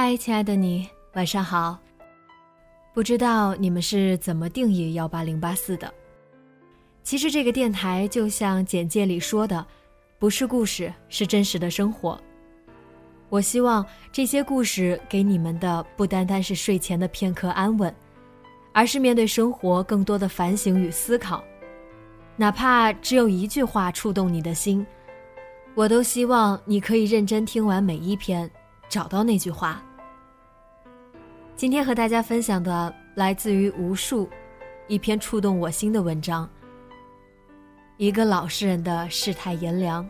嗨，亲爱的你，晚上好。不知道你们是怎么定义幺八零八四的？其实这个电台就像简介里说的，不是故事，是真实的生活。我希望这些故事给你们的不单单是睡前的片刻安稳，而是面对生活更多的反省与思考。哪怕只有一句话触动你的心，我都希望你可以认真听完每一篇。找到那句话。今天和大家分享的来自于无数一篇触动我心的文章。一个老实人的世态炎凉。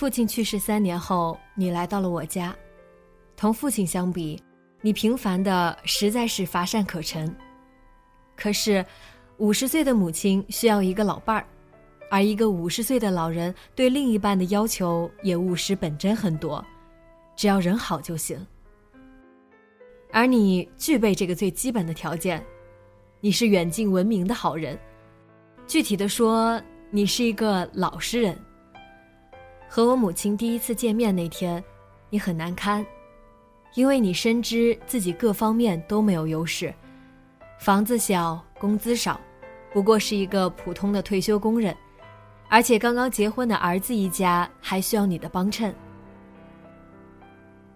父亲去世三年后，你来到了我家。同父亲相比，你平凡的实在是乏善可陈。可是，五十岁的母亲需要一个老伴儿，而一个五十岁的老人对另一半的要求也务实本真很多，只要人好就行。而你具备这个最基本的条件，你是远近闻名的好人。具体的说，你是一个老实人。和我母亲第一次见面那天，你很难堪，因为你深知自己各方面都没有优势，房子小，工资少，不过是一个普通的退休工人，而且刚刚结婚的儿子一家还需要你的帮衬。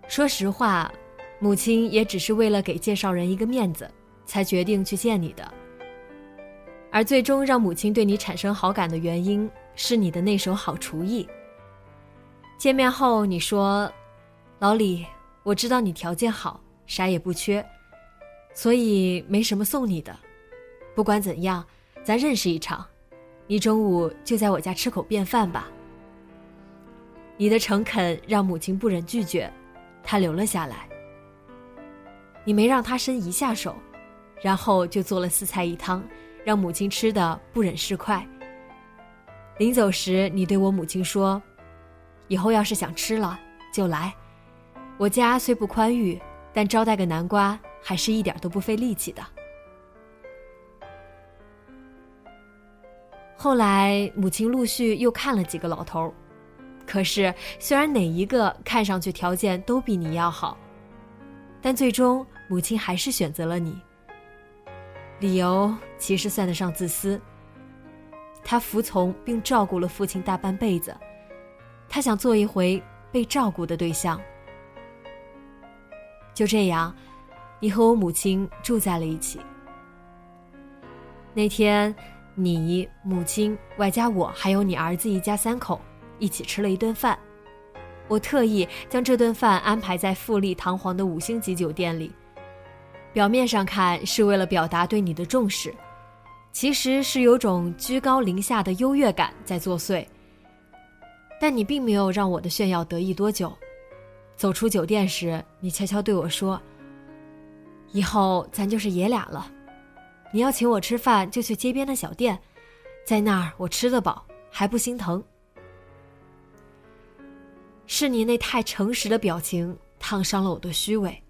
说实话，母亲也只是为了给介绍人一个面子，才决定去见你的。而最终让母亲对你产生好感的原因，是你的那手好厨艺。见面后，你说：“老李，我知道你条件好，啥也不缺，所以没什么送你的。不管怎样，咱认识一场，你中午就在我家吃口便饭吧。”你的诚恳让母亲不忍拒绝，她留了下来。你没让她伸一下手，然后就做了四菜一汤，让母亲吃的不忍释筷。临走时，你对我母亲说。以后要是想吃了就来，我家虽不宽裕，但招待个南瓜还是一点都不费力气的。后来母亲陆续又看了几个老头可是虽然哪一个看上去条件都比你要好，但最终母亲还是选择了你。理由其实算得上自私。她服从并照顾了父亲大半辈子。他想做一回被照顾的对象。就这样，你和我母亲住在了一起。那天，你母亲外加我还有你儿子一家三口一起吃了一顿饭。我特意将这顿饭安排在富丽堂皇的五星级酒店里，表面上看是为了表达对你的重视，其实是有种居高临下的优越感在作祟。但你并没有让我的炫耀得意多久。走出酒店时，你悄悄对我说：“以后咱就是爷俩了。你要请我吃饭，就去街边的小店，在那儿我吃得饱，还不心疼。”是你那太诚实的表情烫伤了我的虚伪，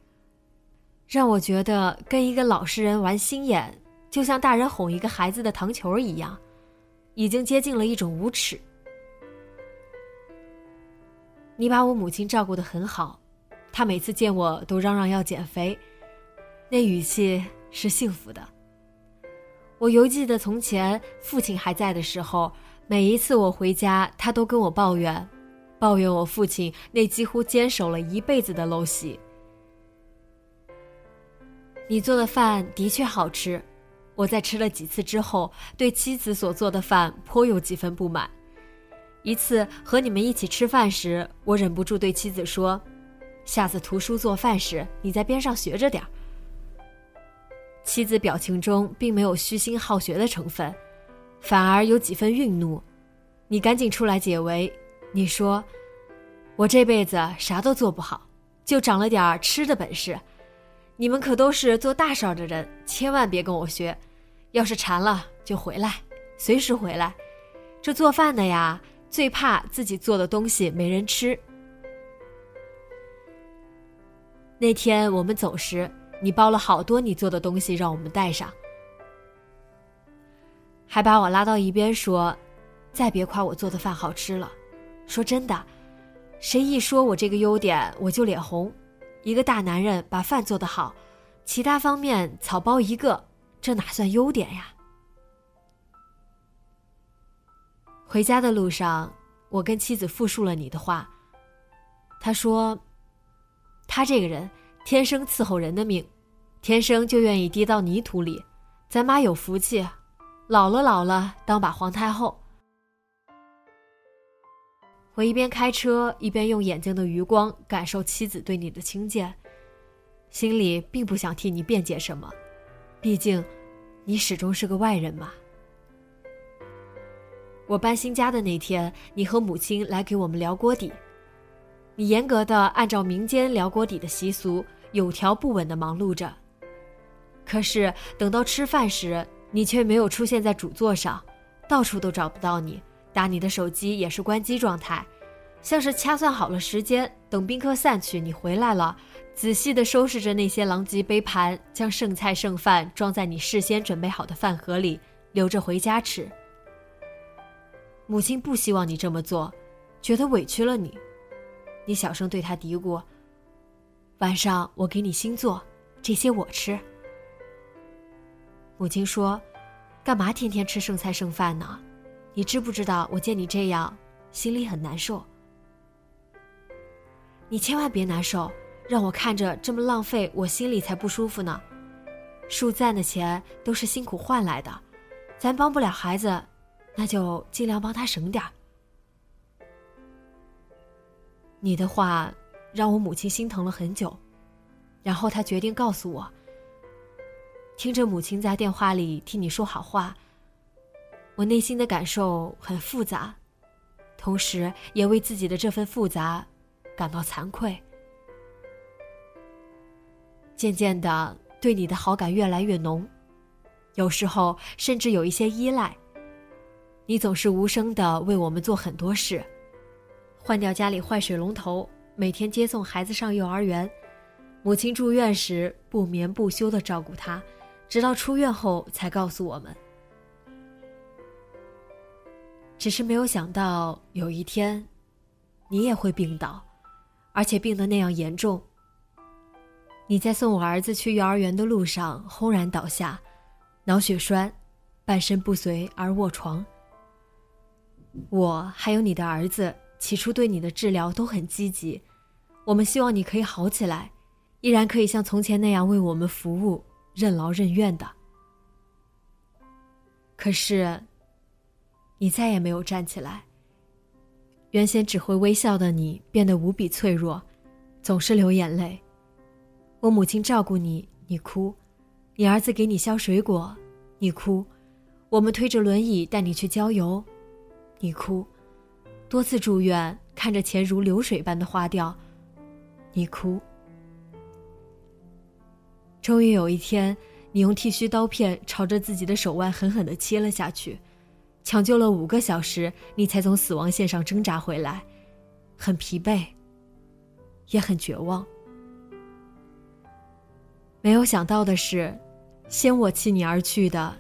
让我觉得跟一个老实人玩心眼，就像大人哄一个孩子的糖球一样，已经接近了一种无耻。你把我母亲照顾得很好，她每次见我都嚷嚷要减肥，那语气是幸福的。我犹记得从前父亲还在的时候，每一次我回家，他都跟我抱怨。抱怨我父亲那几乎坚守了一辈子的陋习。你做的饭的确好吃，我在吃了几次之后，对妻子所做的饭颇有几分不满。一次和你们一起吃饭时，我忍不住对妻子说：“下次图书做饭时，你在边上学着点儿。”妻子表情中并没有虚心好学的成分，反而有几分愠怒。你赶紧出来解围。你说，我这辈子啥都做不好，就长了点吃的本事。你们可都是做大事儿的人，千万别跟我学。要是馋了就回来，随时回来。这做饭的呀，最怕自己做的东西没人吃。那天我们走时，你包了好多你做的东西让我们带上，还把我拉到一边说：“再别夸我做的饭好吃了。”说真的，谁一说我这个优点，我就脸红。一个大男人把饭做得好，其他方面草包一个，这哪算优点呀？回家的路上，我跟妻子复述了你的话。他说：“他这个人天生伺候人的命，天生就愿意跌到泥土里。咱妈有福气，老了老了当把皇太后。”我一边开车，一边用眼睛的余光感受妻子对你的轻贱，心里并不想替你辩解什么，毕竟，你始终是个外人嘛。我搬新家的那天，你和母亲来给我们聊锅底，你严格的按照民间聊锅底的习俗，有条不紊的忙碌着。可是等到吃饭时，你却没有出现在主座上，到处都找不到你。打你的手机也是关机状态，像是掐算好了时间，等宾客散去，你回来了，仔细的收拾着那些狼藉杯盘，将剩菜剩饭装在你事先准备好的饭盒里，留着回家吃。母亲不希望你这么做，觉得委屈了你，你小声对他嘀咕：“晚上我给你新做，这些我吃。”母亲说：“干嘛天天吃剩菜剩饭呢？”你知不知道，我见你这样，心里很难受。你千万别难受，让我看着这么浪费，我心里才不舒服呢。树赞的钱都是辛苦换来的，咱帮不了孩子，那就尽量帮他省点儿。你的话让我母亲心疼了很久，然后她决定告诉我。听着母亲在电话里替你说好话。我内心的感受很复杂，同时也为自己的这份复杂感到惭愧。渐渐的，对你的好感越来越浓，有时候甚至有一些依赖。你总是无声的为我们做很多事，换掉家里坏水龙头，每天接送孩子上幼儿园，母亲住院时不眠不休的照顾他，直到出院后才告诉我们。只是没有想到有一天，你也会病倒，而且病得那样严重。你在送我儿子去幼儿园的路上轰然倒下，脑血栓，半身不遂而卧床。我还有你的儿子，起初对你的治疗都很积极，我们希望你可以好起来，依然可以像从前那样为我们服务，任劳任怨的。可是。你再也没有站起来。原先只会微笑的你，变得无比脆弱，总是流眼泪。我母亲照顾你，你哭；你儿子给你削水果，你哭；我们推着轮椅带你去郊游，你哭；多次住院，看着钱如流水般的花掉，你哭。终于有一天，你用剃须刀片朝着自己的手腕狠狠的切了下去，抢救了五个小时，你才从死亡线上挣扎回来，很疲惫，也很绝望。没有想到的是，先我弃你而去的，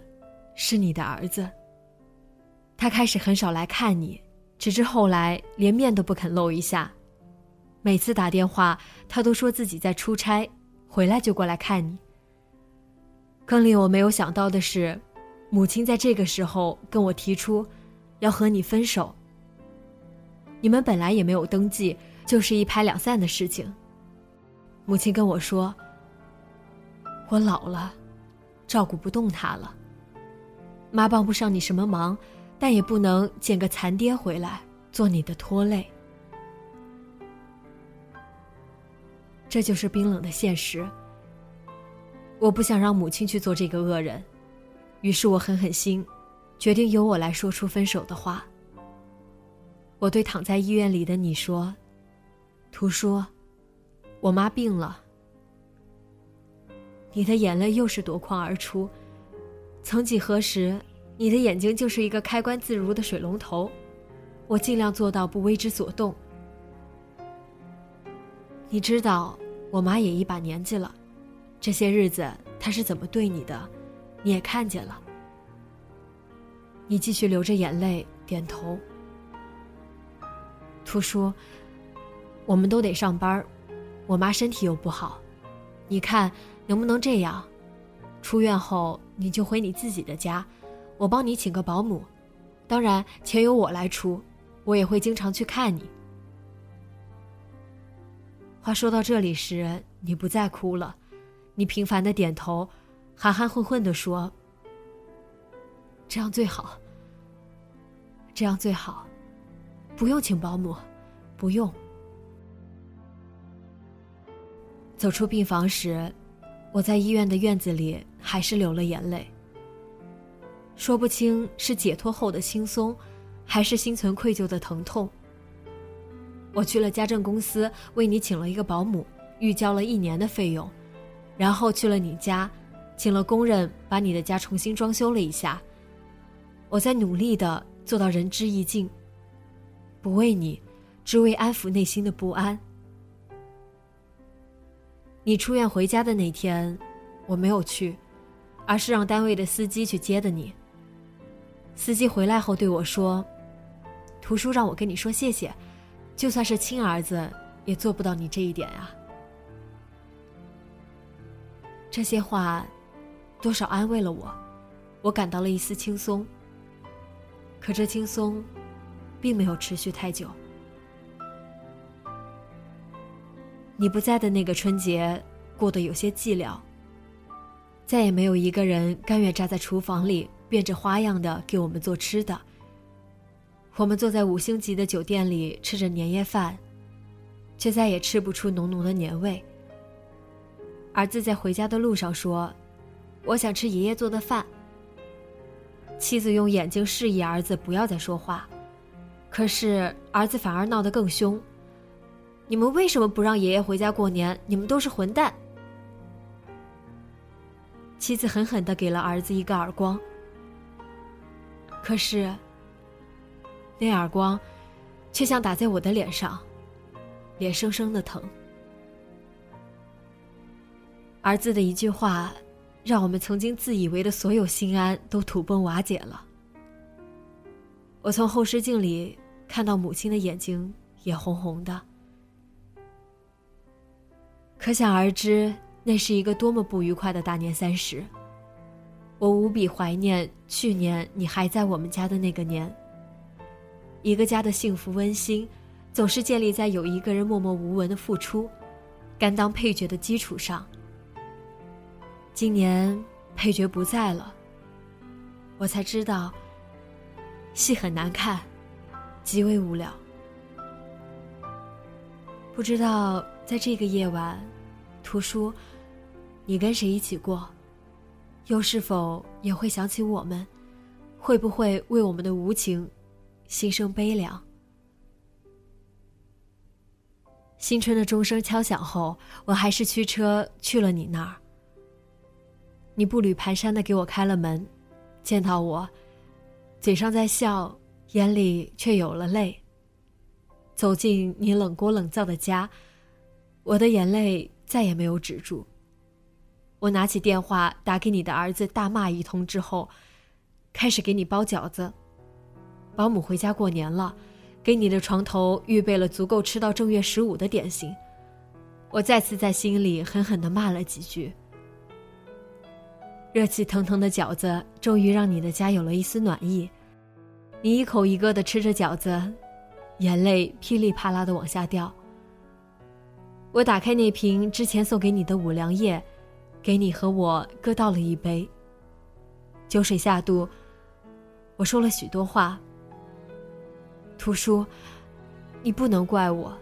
是你的儿子。他开始很少来看你，直至后来连面都不肯露一下。每次打电话，他都说自己在出差，回来就过来看你。更令我没有想到的是，母亲在这个时候跟我提出，要和你分手。你们本来也没有登记，就是一拍两散的事情。母亲跟我说。我老了，照顾不动他了。妈帮不上你什么忙，但也不能捡个残爹回来做你的拖累。这就是冰冷的现实。我不想让母亲去做这个恶人，于是我狠狠心，决定由我来说出分手的话。我对躺在医院里的你说：“图书，我妈病了。”你的眼泪又是夺眶而出。曾几何时，你的眼睛就是一个开关自如的水龙头。我尽量做到不为之所动。你知道，我妈也一把年纪了，这些日子她是怎么对你的，你也看见了。你继续流着眼泪点头。图叔，我们都得上班，我妈身体又不好，你看。能不能这样？出院后你就回你自己的家，我帮你请个保姆，当然钱由我来出，我也会经常去看你。话说到这里时，你不再哭了，你频繁的点头，含含混混的说：“这样最好，这样最好，不用请保姆，不用。”走出病房时。我在医院的院子里还是流了眼泪，说不清是解脱后的轻松，还是心存愧疚的疼痛。我去了家政公司，为你请了一个保姆，预交了一年的费用，然后去了你家，请了工人把你的家重新装修了一下。我在努力的做到仁至义尽，不为你，只为安抚内心的不安。你出院回家的那天，我没有去，而是让单位的司机去接的你。司机回来后对我说：“图书让我跟你说谢谢，就算是亲儿子，也做不到你这一点啊。”这些话，多少安慰了我，我感到了一丝轻松。可这轻松，并没有持续太久。你不在的那个春节，过得有些寂寥。再也没有一个人甘愿站在厨房里变着花样的给我们做吃的。我们坐在五星级的酒店里吃着年夜饭，却再也吃不出浓浓的年味。儿子在回家的路上说：“我想吃爷爷做的饭。”妻子用眼睛示意儿子不要再说话，可是儿子反而闹得更凶。你们为什么不让爷爷回家过年？你们都是混蛋！妻子狠狠的给了儿子一个耳光，可是那耳光却像打在我的脸上，脸生生的疼。儿子的一句话，让我们曾经自以为的所有心安都土崩瓦解了。我从后视镜里看到母亲的眼睛也红红的。可想而知，那是一个多么不愉快的大年三十。我无比怀念去年你还在我们家的那个年。一个家的幸福温馨，总是建立在有一个人默默无闻的付出、甘当配角的基础上。今年配角不在了，我才知道，戏很难看，极为无聊。不知道在这个夜晚。图书，你跟谁一起过？又是否也会想起我们？会不会为我们的无情心生悲凉？新春的钟声敲响后，我还是驱车去了你那儿。你步履蹒跚的给我开了门，见到我，嘴上在笑，眼里却有了泪。走进你冷锅冷灶的家，我的眼泪再也没有止住。我拿起电话打给你的儿子，大骂一通之后，开始给你包饺子。保姆回家过年了，给你的床头预备了足够吃到正月十五的点心。我再次在心里狠狠的骂了几句。热气腾腾的饺子终于让你的家有了一丝暖意。你一口一个的吃着饺子，眼泪噼里啪啦的往下掉。我打开那瓶之前送给你的五粮液。给你和我各倒了一杯。酒水下肚，我说了许多话。图书，你不能怪我，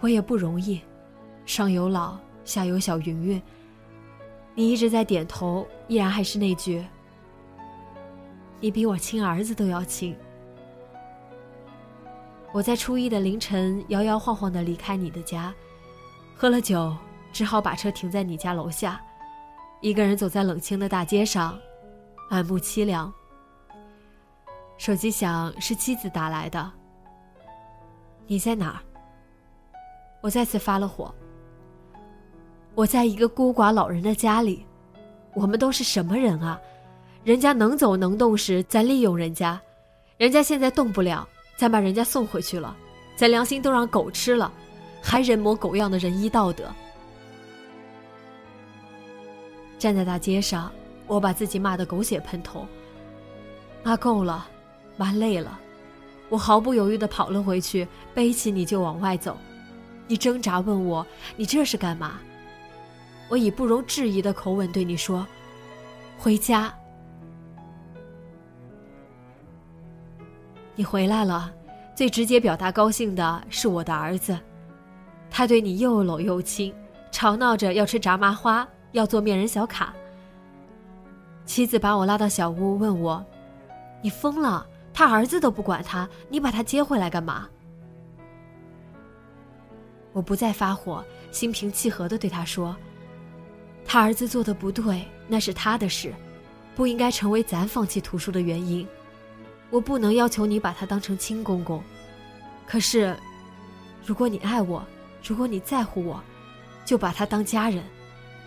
我也不容易，上有老，下有小云云。你一直在点头，依然还是那句：你比我亲儿子都要亲。我在初一的凌晨摇摇晃晃的离开你的家，喝了酒，只好把车停在你家楼下。一个人走在冷清的大街上，满目凄凉。手机响，是妻子打来的。你在哪儿？我再次发了火。我在一个孤寡老人的家里。我们都是什么人啊？人家能走能动时，咱利用人家；人家现在动不了，咱把人家送回去了。咱良心都让狗吃了，还人模狗样的仁义道德。站在大街上，我把自己骂得狗血喷头。骂够了，骂累了，我毫不犹豫地跑了回去，背起你就往外走。你挣扎问我：“你这是干嘛？”我以不容置疑的口吻对你说：“回家。”你回来了，最直接表达高兴的是我的儿子，他对你又搂又亲，吵闹着要吃炸麻花。要做面人小卡。妻子把我拉到小屋，问我：“你疯了？他儿子都不管他，你把他接回来干嘛？”我不再发火，心平气和的对他说：“他儿子做的不对，那是他的事，不应该成为咱放弃图书的原因。我不能要求你把他当成亲公公，可是，如果你爱我，如果你在乎我，就把他当家人。”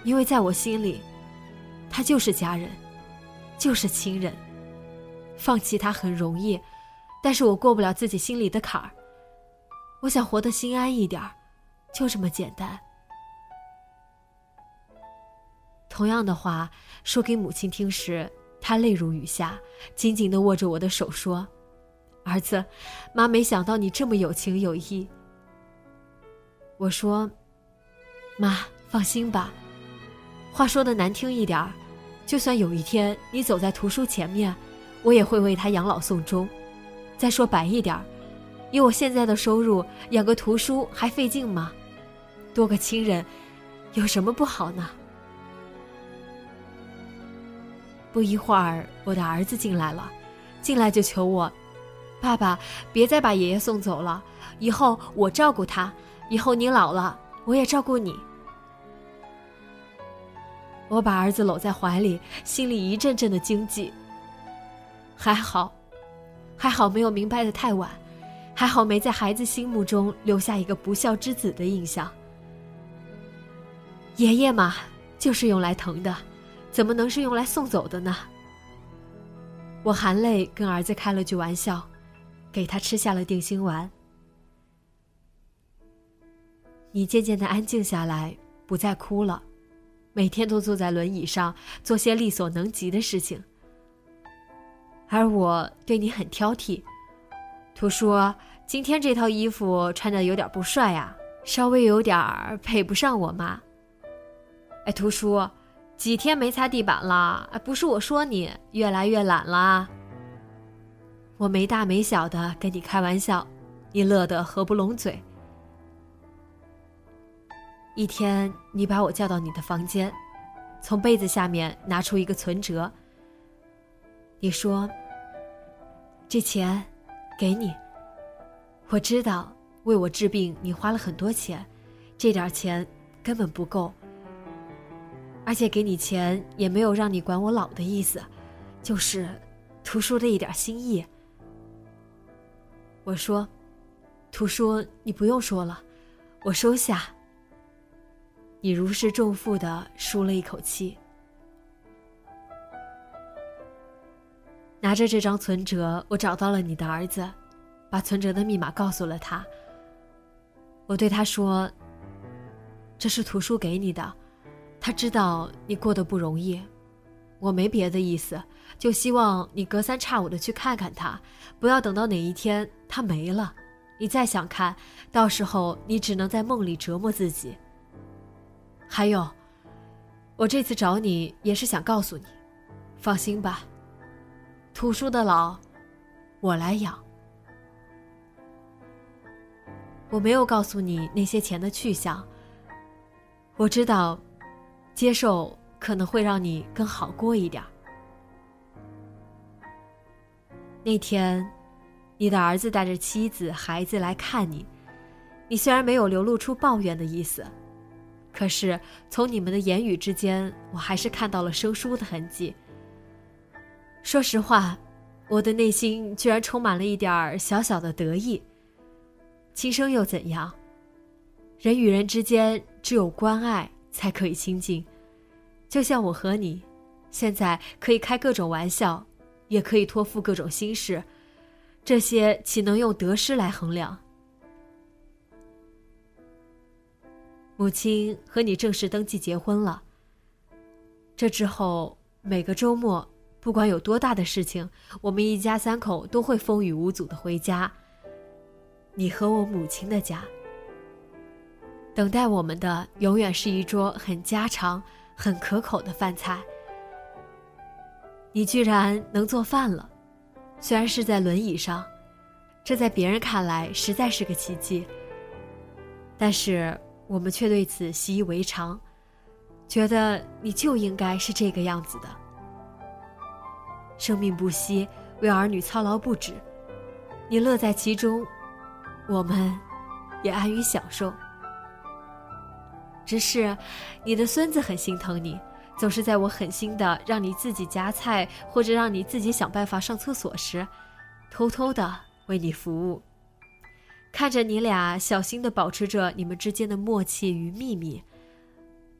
因为在我心里，他就是家人，就是亲人。放弃他很容易，但是我过不了自己心里的坎儿。我想活得心安一点儿，就这么简单。同样的话说给母亲听时，她泪如雨下，紧紧的握着我的手说：“儿子，妈没想到你这么有情有义。”我说：“妈，放心吧。”话说的难听一点儿，就算有一天你走在图书前面，我也会为他养老送终。再说白一点儿，以我现在的收入，养个图书还费劲吗？多个亲人，有什么不好呢？不一会儿，我的儿子进来了，进来就求我：“爸爸，别再把爷爷送走了，以后我照顾他，以后你老了，我也照顾你。”我把儿子搂在怀里，心里一阵阵的惊悸。还好，还好没有明白的太晚，还好没在孩子心目中留下一个不孝之子的印象。爷爷嘛，就是用来疼的，怎么能是用来送走的呢？我含泪跟儿子开了句玩笑，给他吃下了定心丸。你渐渐的安静下来，不再哭了。每天都坐在轮椅上做些力所能及的事情，而我对你很挑剔。图叔，今天这套衣服穿的有点不帅呀，稍微有点儿配不上我妈。哎，图叔，几天没擦地板了？哎，不是我说你越来越懒了。我没大没小的跟你开玩笑，你乐得合不拢嘴。一天，你把我叫到你的房间，从被子下面拿出一个存折。你说：“这钱，给你。我知道为我治病你花了很多钱，这点钱根本不够。而且给你钱也没有让你管我老的意思，就是图书的一点心意。”我说：“图书你不用说了，我收下。”你如释重负的舒了一口气。拿着这张存折，我找到了你的儿子，把存折的密码告诉了他。我对他说：“这是图书给你的，他知道你过得不容易，我没别的意思，就希望你隔三差五的去看看他，不要等到哪一天他没了，你再想看，到时候你只能在梦里折磨自己。还有，我这次找你也是想告诉你，放心吧。”图书的老，我来养。我没有告诉你那些钱的去向。我知道，接受可能会让你更好过一点。那天，你的儿子带着妻子、孩子来看你，你虽然没有流露出抱怨的意思，可是从你们的言语之间，我还是看到了生疏的痕迹。说实话，我的内心居然充满了一点儿小小的得意。亲生又怎样？人与人之间只有关爱才可以亲近，就像我和你，现在可以开各种玩笑，也可以托付各种心事，这些岂能用得失来衡量？母亲和你正式登记结婚了。这之后每个周末。不管有多大的事情，我们一家三口都会风雨无阻的回家。你和我母亲的家，等待我们的永远是一桌很家常、很可口的饭菜。你居然能做饭了，虽然是在轮椅上，这在别人看来实在是个奇迹。但是我们却对此习以为常，觉得你就应该是这个样子的。生命不息，为儿女操劳不止，你乐在其中，我们也安于享受。只是，你的孙子很心疼你，总是在我狠心的让你自己夹菜，或者让你自己想办法上厕所时，偷偷的为你服务。看着你俩小心的保持着你们之间的默契与秘密，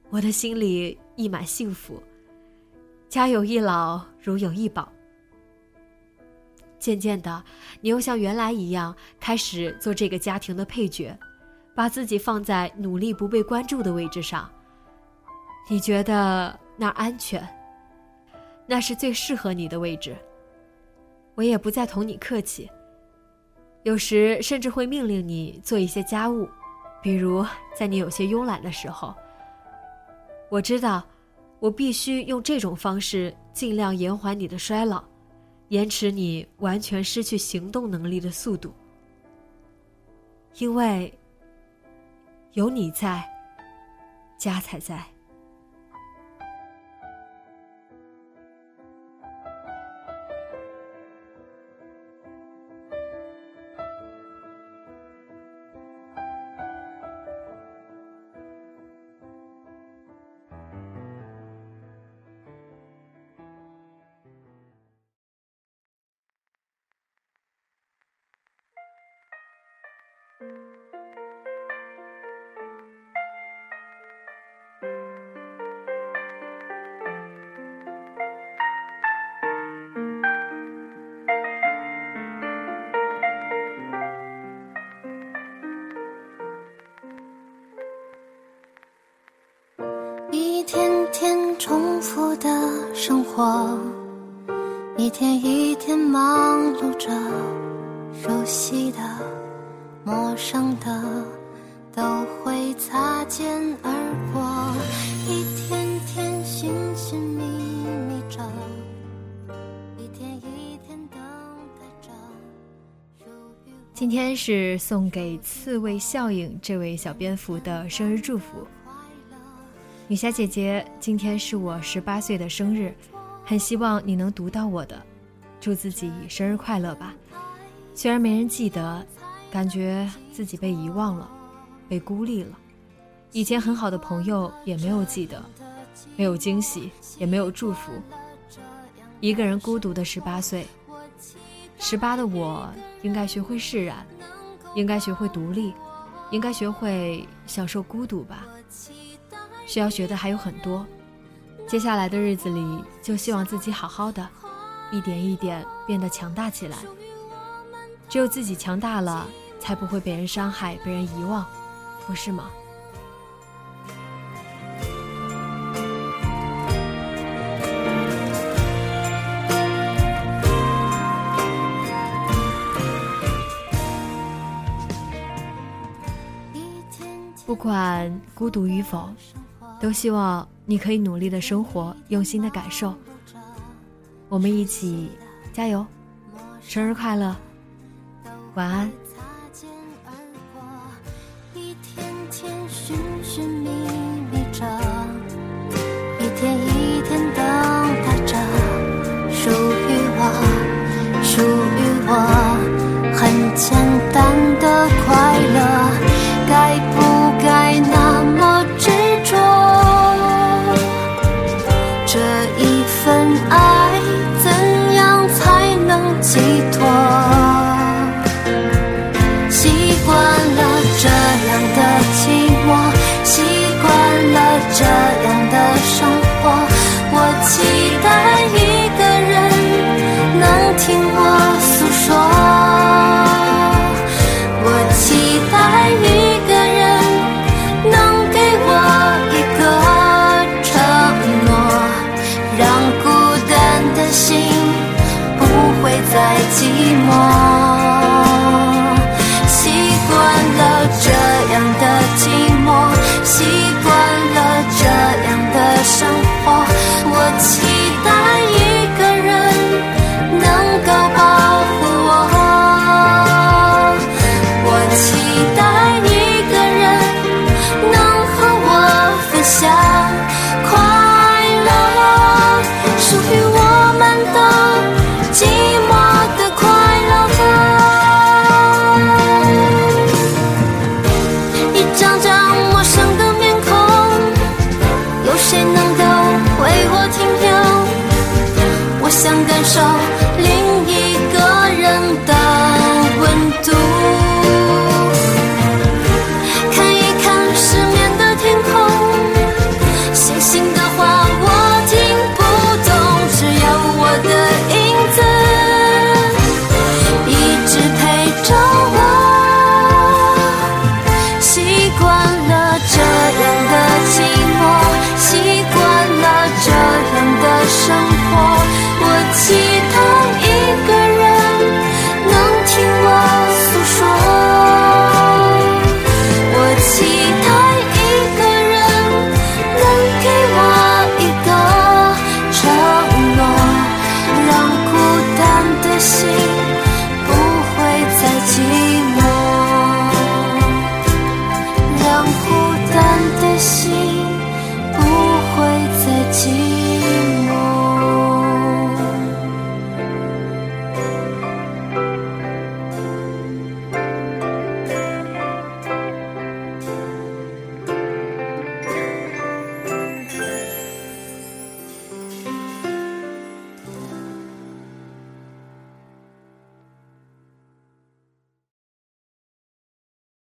我的心里溢满幸福。家有一老，如有一宝。渐渐的，你又像原来一样，开始做这个家庭的配角，把自己放在努力不被关注的位置上。你觉得那儿安全，那是最适合你的位置。我也不再同你客气，有时甚至会命令你做一些家务，比如在你有些慵懒的时候。我知道。我必须用这种方式尽量延缓你的衰老，延迟你完全失去行动能力的速度。因为有你在，家才在。一天忙碌着，熟悉的。陌生的都会擦肩而过，一天天寻寻觅觅着，一天一天等待着。今天是送给刺猬效应这位小蝙蝠的生日祝福。女侠姐姐，今天是我十八岁的生日，很希望你能读到我的，祝自己生日快乐吧。虽然没人记得，感觉自己被遗忘了，被孤立了。以前很好的朋友也没有记得，没有惊喜，也没有祝福。一个人孤独的十八岁，十八的我应该学会释然，应该学会独立，应该学会享受孤独吧。需要学的还有很多，接下来的日子里，就希望自己好好的，一点一点变得强大起来。只有自己强大了，才不会被人伤害、被人遗忘，不是吗？不管孤独与否。都希望你可以努力的生活，用心的感受。我们一起加油，生日快乐，晚安。